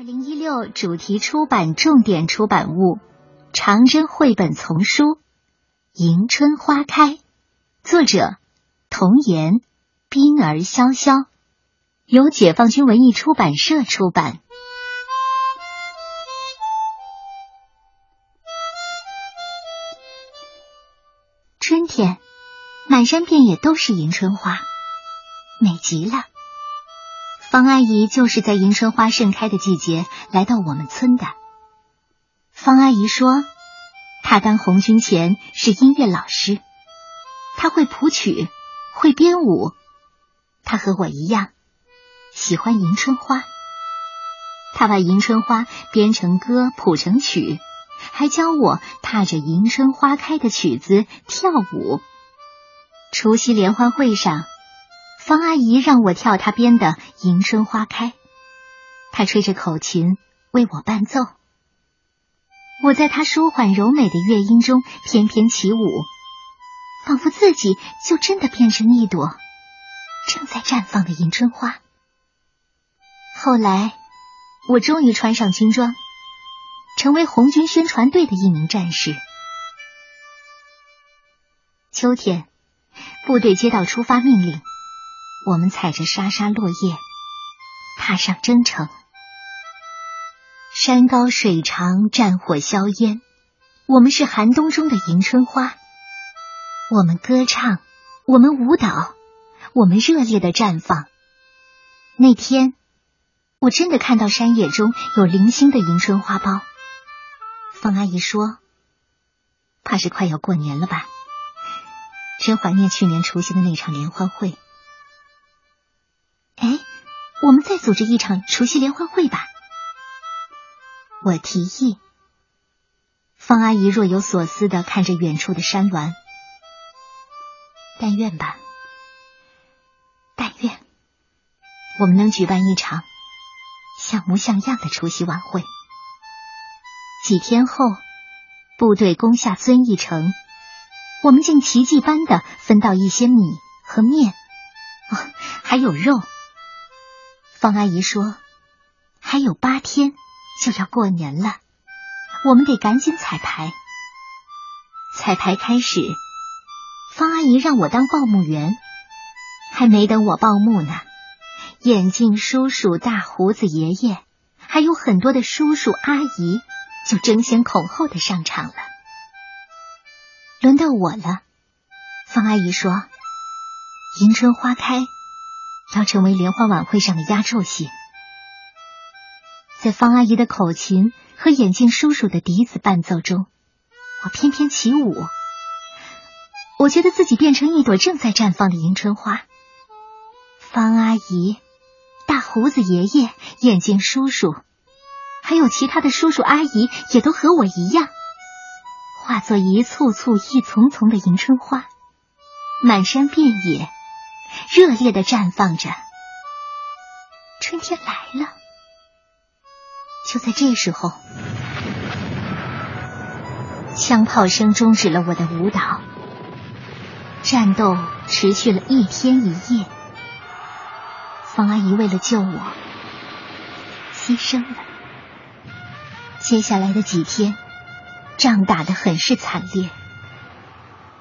二零一六主题出版重点出版物：长征绘本丛书《迎春花开》，作者童言，冰儿潇潇，由解放军文艺出版社出版。春天，满山遍野都是迎春花，美极了。方阿姨就是在迎春花盛开的季节来到我们村的。方阿姨说，她当红军前是音乐老师，她会谱曲，会编舞。她和我一样喜欢迎春花，她把迎春花编成歌，谱成曲，还教我踏着迎春花开的曲子跳舞。除夕联欢会上。方阿姨让我跳她编的《迎春花开》，她吹着口琴为我伴奏，我在她舒缓柔美的乐音中翩翩起舞，仿佛自己就真的变成一朵正在绽放的迎春花。后来，我终于穿上军装，成为红军宣传队的一名战士。秋天，部队接到出发命令。我们踩着沙沙落叶，踏上征程。山高水长，战火硝烟，我们是寒冬中的迎春花。我们歌唱，我们舞蹈，我们热烈的绽放。那天，我真的看到山野中有零星的迎春花苞。方阿姨说：“怕是快要过年了吧？真怀念去年除夕的那场联欢会。”哎我们再组织一场除夕联欢会吧，我提议。方阿姨若有所思的看着远处的山峦，但愿吧，但愿我们能举办一场像模像样的除夕晚会。几天后，部队攻下遵义城，我们竟奇迹般的分到一些米和面，哦，还有肉。方阿姨说：“还有八天就要过年了，我们得赶紧彩排。彩排开始，方阿姨让我当报幕员。还没等我报幕呢，眼镜叔叔、大胡子爷爷，还有很多的叔叔阿姨就争先恐后的上场了。轮到我了，方阿姨说：‘迎春花开。’”要成为联欢晚会上的压轴戏，在方阿姨的口琴和眼镜叔叔的笛子伴奏中，我翩翩起舞。我觉得自己变成一朵正在绽放的迎春花。方阿姨、大胡子爷爷、眼镜叔叔，还有其他的叔叔阿姨，也都和我一样，化作一簇簇、一丛丛的迎春花，满山遍野。热烈的绽放着，春天来了。就在这时候，枪炮声终止了我的舞蹈。战斗持续了一天一夜。方阿姨为了救我，牺牲了。接下来的几天，仗打得很是惨烈。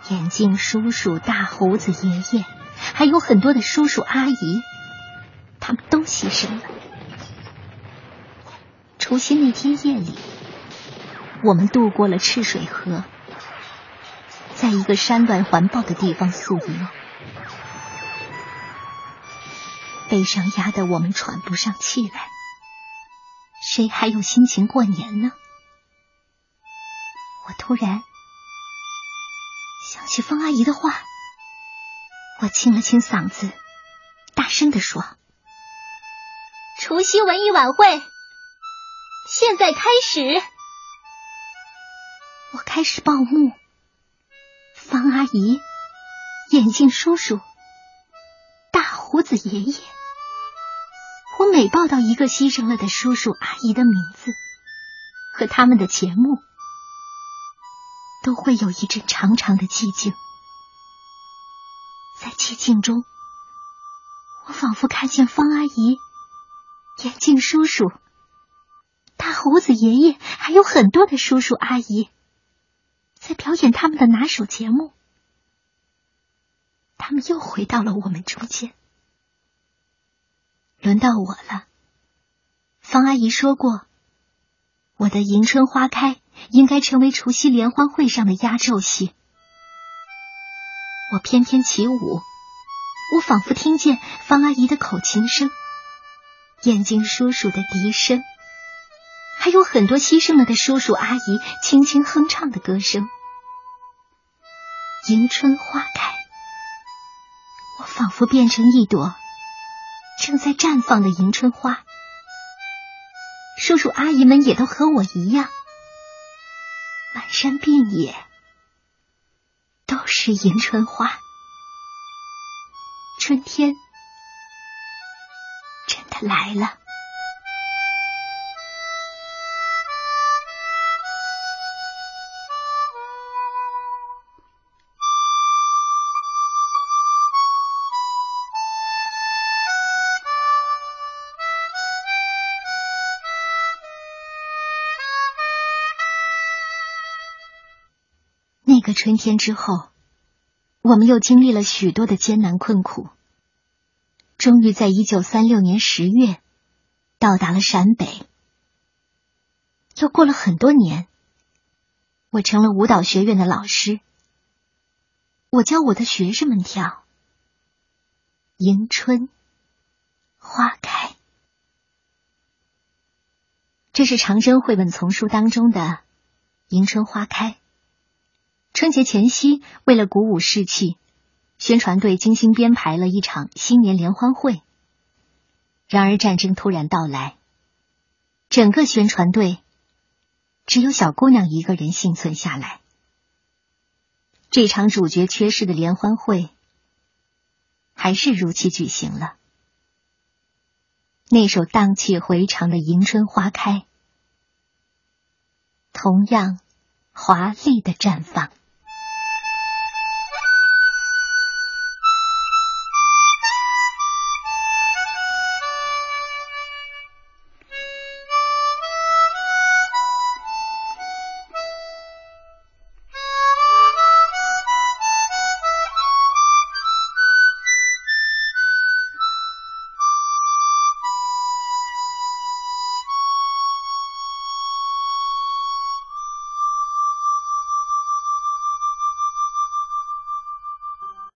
眼镜叔叔、大胡子爷爷。还有很多的叔叔阿姨，他们都牺牲了。除夕那天夜里，我们渡过了赤水河，在一个山峦环抱的地方宿营。悲伤压得我们喘不上气来，谁还有心情过年呢？我突然想起方阿姨的话。我清了清嗓子，大声的说：“除夕文艺晚会现在开始。”我开始报幕，方阿姨、眼镜叔叔、大胡子爷爷，我每报到一个牺牲了的叔叔阿姨的名字和他们的节目，都会有一阵长长的寂静。寂静中，我仿佛看见方阿姨、眼镜叔叔、大胡子爷爷还有很多的叔叔阿姨，在表演他们的拿手节目。他们又回到了我们中间。轮到我了。方阿姨说过，我的迎春花开应该成为除夕联欢会上的压轴戏。我翩翩起舞，我仿佛听见方阿姨的口琴声，燕京叔叔的笛声，还有很多牺牲了的叔叔阿姨轻轻哼唱的歌声。迎春花开，我仿佛变成一朵正在绽放的迎春花。叔叔阿姨们也都和我一样，满山遍野。都是迎春花，春天真的来了。那个春天之后，我们又经历了许多的艰难困苦，终于在一九三六年十月到达了陕北。又过了很多年，我成了舞蹈学院的老师，我教我的学生们跳《迎春花开》，这是长征绘本丛书当中的《迎春花开》。春节前夕，为了鼓舞士气，宣传队精心编排了一场新年联欢会。然而战争突然到来，整个宣传队只有小姑娘一个人幸存下来。这场主角缺失的联欢会还是如期举行了。那首荡气回肠的《迎春花开》同样华丽的绽放。